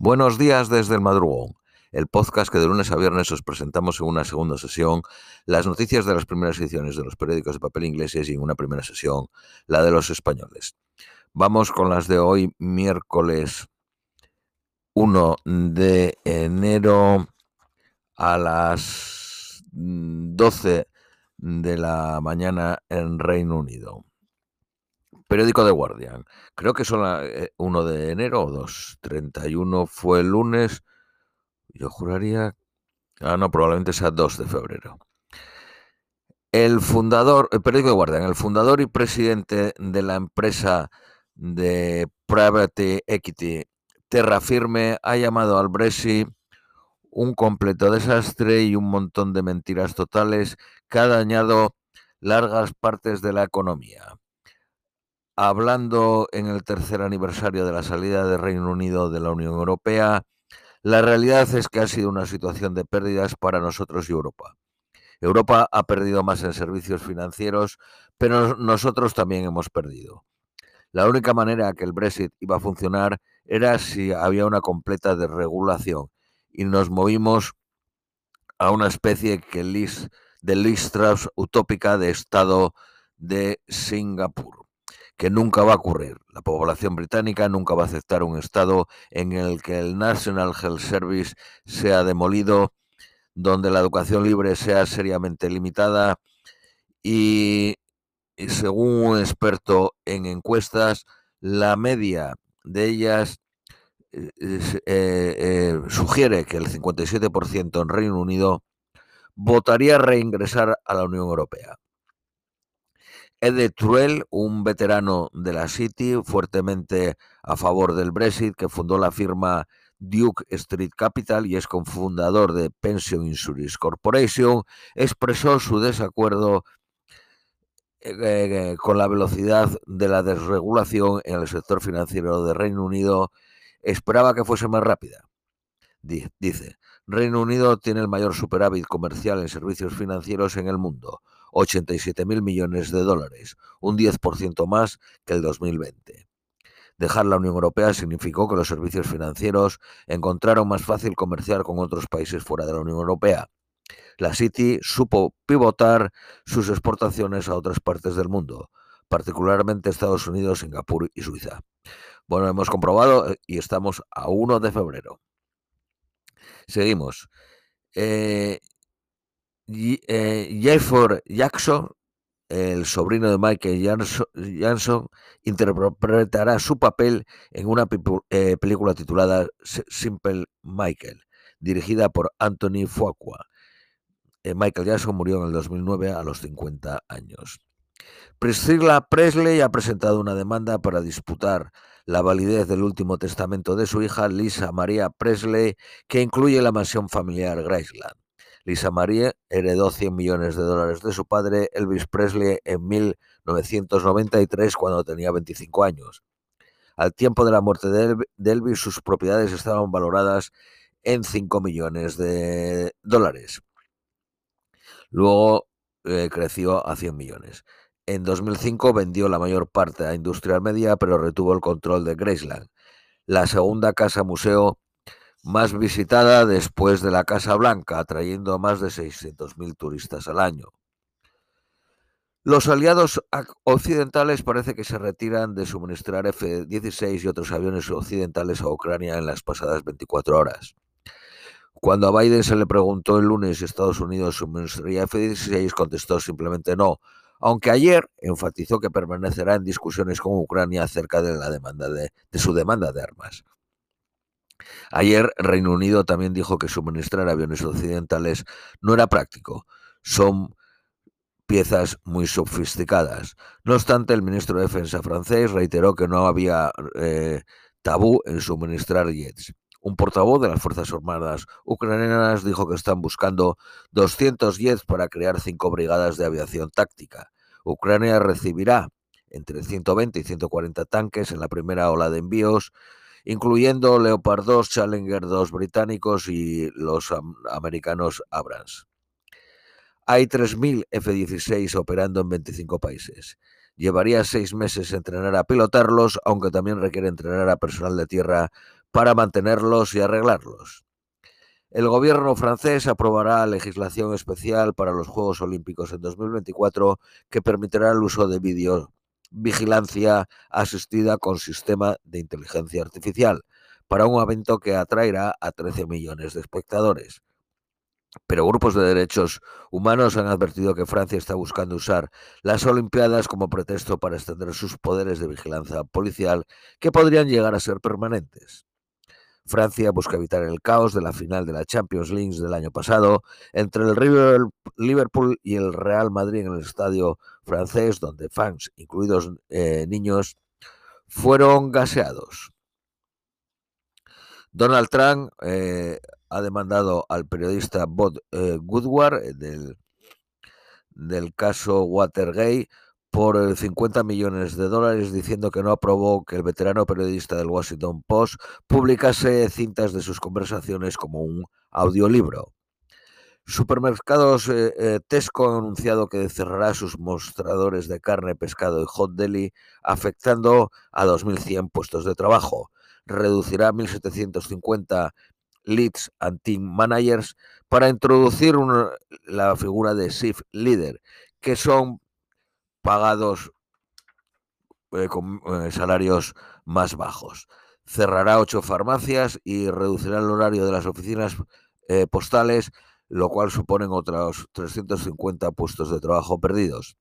Buenos días desde el madrugón, el podcast que de lunes a viernes os presentamos en una segunda sesión las noticias de las primeras ediciones de los periódicos de papel ingleses y en una primera sesión la de los españoles. Vamos con las de hoy, miércoles 1 de enero a las 12 de la mañana en Reino Unido. Periódico de Guardian. Creo que son 1 eh, de enero o 2. 31 fue el lunes. Yo juraría. Ah, no, probablemente sea 2 de febrero. El fundador, el periódico de Guardian, el fundador y presidente de la empresa de Private Equity Terra Firme ha llamado al Brexit un completo desastre y un montón de mentiras totales que ha dañado largas partes de la economía hablando en el tercer aniversario de la salida del Reino Unido de la Unión Europea, la realidad es que ha sido una situación de pérdidas para nosotros y Europa. Europa ha perdido más en servicios financieros, pero nosotros también hemos perdido. La única manera que el Brexit iba a funcionar era si había una completa desregulación y nos movimos a una especie de listras utópica de Estado de Singapur que nunca va a ocurrir. La población británica nunca va a aceptar un Estado en el que el National Health Service sea demolido, donde la educación libre sea seriamente limitada y, según un experto en encuestas, la media de ellas eh, eh, eh, sugiere que el 57% en Reino Unido votaría reingresar a la Unión Europea. Ed Truel, un veterano de la City, fuertemente a favor del Brexit, que fundó la firma Duke Street Capital y es cofundador de Pension Insurance Corporation, expresó su desacuerdo eh, eh, con la velocidad de la desregulación en el sector financiero de Reino Unido. Esperaba que fuese más rápida. Dice, Reino Unido tiene el mayor superávit comercial en servicios financieros en el mundo 87 mil millones de dólares, un 10% más que el 2020. Dejar la Unión Europea significó que los servicios financieros encontraron más fácil comerciar con otros países fuera de la Unión Europea. La City supo pivotar sus exportaciones a otras partes del mundo, particularmente Estados Unidos, Singapur y Suiza. Bueno, hemos comprobado eh, y estamos a 1 de febrero. Seguimos. Eh, eh, Jefford Jackson, el sobrino de Michael Jackson, interpretará su papel en una eh, película titulada Simple Michael, dirigida por Anthony Fuqua. Eh, Michael Jackson murió en el 2009 a los 50 años. Priscilla Presley ha presentado una demanda para disputar la validez del último testamento de su hija Lisa María Presley, que incluye la mansión familiar Graceland. Lisa Marie heredó 100 millones de dólares de su padre Elvis Presley en 1993 cuando tenía 25 años. Al tiempo de la muerte de Elvis, sus propiedades estaban valoradas en 5 millones de dólares. Luego eh, creció a 100 millones. En 2005 vendió la mayor parte a Industrial Media, pero retuvo el control de Graceland, la segunda casa museo más visitada después de la Casa Blanca, atrayendo a más de 600.000 turistas al año. Los aliados occidentales parece que se retiran de suministrar F-16 y otros aviones occidentales a Ucrania en las pasadas 24 horas. Cuando a Biden se le preguntó el lunes si Estados Unidos suministraría F-16, contestó simplemente no, aunque ayer enfatizó que permanecerá en discusiones con Ucrania acerca de, la demanda de su demanda de armas. Ayer Reino Unido también dijo que suministrar aviones occidentales no era práctico. Son piezas muy sofisticadas. No obstante, el ministro de Defensa francés reiteró que no había eh, tabú en suministrar jets. Un portavoz de las Fuerzas Armadas ucranianas dijo que están buscando 200 jets para crear cinco brigadas de aviación táctica. Ucrania recibirá entre 120 y 140 tanques en la primera ola de envíos incluyendo Leopard 2, Challenger 2 británicos y los americanos Abrams. Hay 3.000 F-16 operando en 25 países. Llevaría seis meses entrenar a pilotarlos, aunque también requiere entrenar a personal de tierra para mantenerlos y arreglarlos. El gobierno francés aprobará legislación especial para los Juegos Olímpicos en 2024 que permitirá el uso de videovigilancia asistida con sistema de inteligencia artificial para un evento que atraerá a 13 millones de espectadores. Pero grupos de derechos humanos han advertido que Francia está buscando usar las Olimpiadas como pretexto para extender sus poderes de vigilancia policial que podrían llegar a ser permanentes. Francia busca evitar el caos de la final de la Champions League del año pasado entre el Liverpool y el Real Madrid en el estadio francés, donde fans, incluidos eh, niños, fueron gaseados. Donald Trump eh, ha demandado al periodista Bob eh, Woodward del, del caso Watergate por 50 millones de dólares diciendo que no aprobó que el veterano periodista del Washington Post publicase cintas de sus conversaciones como un audiolibro. Supermercados eh, eh, Tesco han anunciado que cerrará sus mostradores de carne, pescado y hot deli, afectando a 2.100 puestos de trabajo. Reducirá 1.750 leads and team managers para introducir la figura de shift leader, que son pagados eh, con salarios más bajos. Cerrará ocho farmacias y reducirá el horario de las oficinas postales, lo cual suponen otros 350 puestos de trabajo perdidos.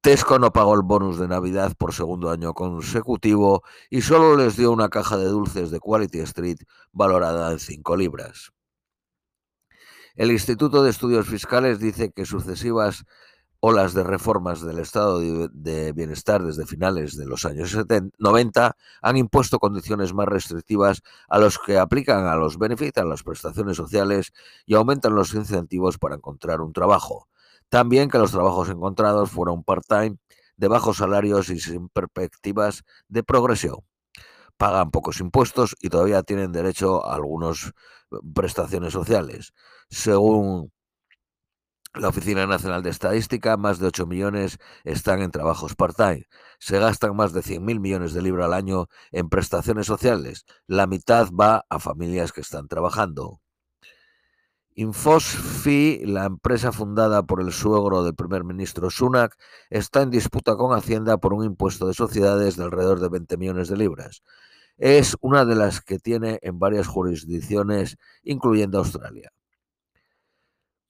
Tesco no pagó el bonus de Navidad por segundo año consecutivo y solo les dio una caja de dulces de Quality Street valorada en 5 libras. El Instituto de Estudios Fiscales dice que sucesivas olas de reformas del estado de bienestar desde finales de los años 90 han impuesto condiciones más restrictivas a los que aplican a los beneficios, a las prestaciones sociales y aumentan los incentivos para encontrar un trabajo. También que los trabajos encontrados fueran part-time, de bajos salarios y sin perspectivas de progresión. Pagan pocos impuestos y todavía tienen derecho a algunas prestaciones sociales. Según la Oficina Nacional de Estadística, más de 8 millones están en trabajos part-time. Se gastan más de 100.000 millones de libras al año en prestaciones sociales. La mitad va a familias que están trabajando. Infosfi, la empresa fundada por el suegro del primer ministro Sunak, está en disputa con Hacienda por un impuesto de sociedades de alrededor de 20 millones de libras. Es una de las que tiene en varias jurisdicciones, incluyendo Australia.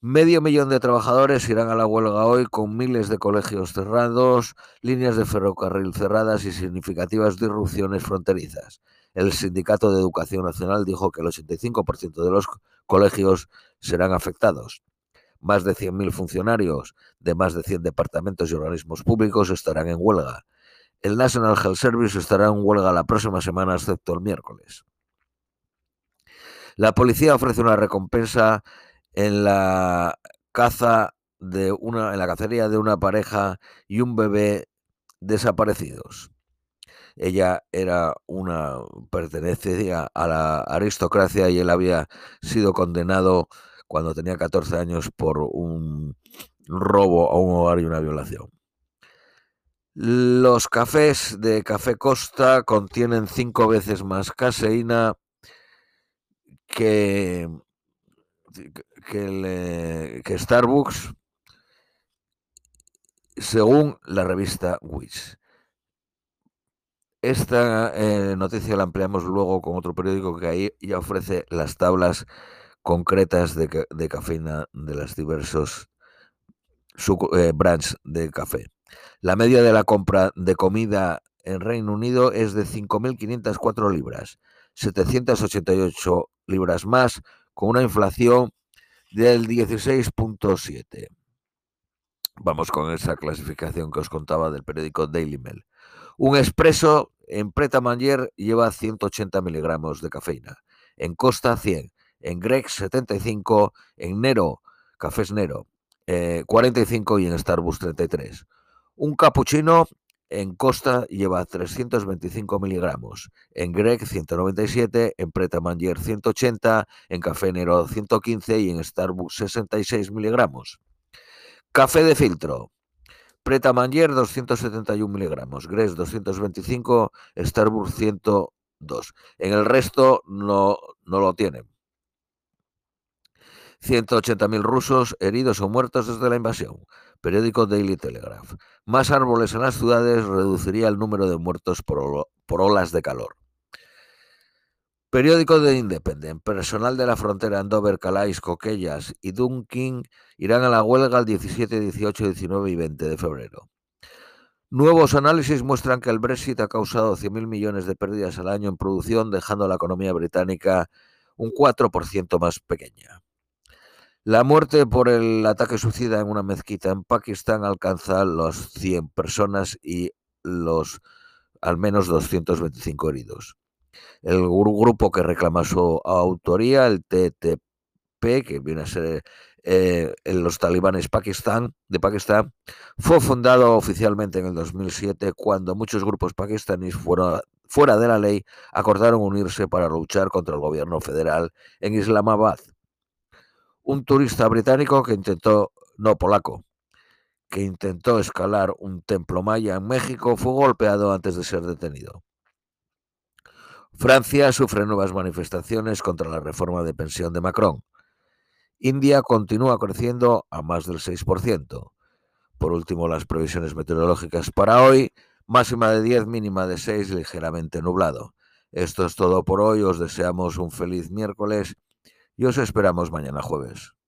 Medio millón de trabajadores irán a la huelga hoy con miles de colegios cerrados, líneas de ferrocarril cerradas y significativas disrupciones fronterizas. El Sindicato de Educación Nacional dijo que el 85% de los colegios serán afectados. Más de 100.000 funcionarios de más de 100 departamentos y organismos públicos estarán en huelga. El National Health Service estará en huelga la próxima semana, excepto el miércoles. La policía ofrece una recompensa en la caza de una, en la cacería de una pareja y un bebé desaparecidos. Ella era una pertenecía a la aristocracia y él había sido condenado cuando tenía 14 años por un robo a un hogar y una violación. Los cafés de Café Costa contienen cinco veces más caseína que que, Starbucks, según la revista Wish. Esta eh, noticia la ampliamos luego con otro periódico que ahí ya ofrece las tablas concretas de, de cafeína de las diversos eh, brands de café. La media de la compra de comida en Reino Unido es de 5.504 libras, 788 libras más, con una inflación del 16.7. Vamos con esa clasificación que os contaba del periódico Daily Mail. Un expreso en Preta Manger lleva 180 miligramos de cafeína, en Costa 100, en Greg 75, en Nero, Cafés Nero 45 eh, y en Starbucks 33. Un cappuccino en Costa lleva 325 miligramos, en Greg 197, en Preta Manger 180, en Café Nero 115 y en Starbucks 66 miligramos. Café de filtro. Preta Manger 271 miligramos, Greg 225, Starbucks 100 dos. En el resto no, no lo tienen. 180.000 rusos heridos o muertos desde la invasión. Periódico Daily Telegraph. Más árboles en las ciudades reduciría el número de muertos por, olas de calor. Periódico de Independent. Personal de la frontera en Dover, Calais, Coquellas y Dunkin irán a la huelga el 17, 18, 19 y 20 de febrero. Nuevos análisis muestran que el Brexit ha causado 100.000 millones de pérdidas al año en producción, dejando a la economía británica un 4% más pequeña. La muerte por el ataque suicida en una mezquita en Pakistán alcanza los 100 personas y los al menos 225 heridos. El grupo que reclama su autoría, el TTP, que viene a ser eh, los talibanes Pakistán, de Pakistán, fue fundado oficialmente en el 2007 cuando muchos grupos pakistaníes fueron, fuera de la ley acordaron unirse para luchar contra el gobierno federal en Islamabad. Un turista británico que intentó, no polaco, que intentó escalar un templo maya en México fue golpeado antes de ser detenido. Francia sufre nuevas manifestaciones contra la reforma de pensión de Macron. India continúa creciendo a más del 6%. Por último, las previsiones meteorológicas para hoy, máxima de 10, mínima de 6, ligeramente nublado. Esto es todo por hoy, os deseamos un feliz miércoles y os esperamos mañana jueves.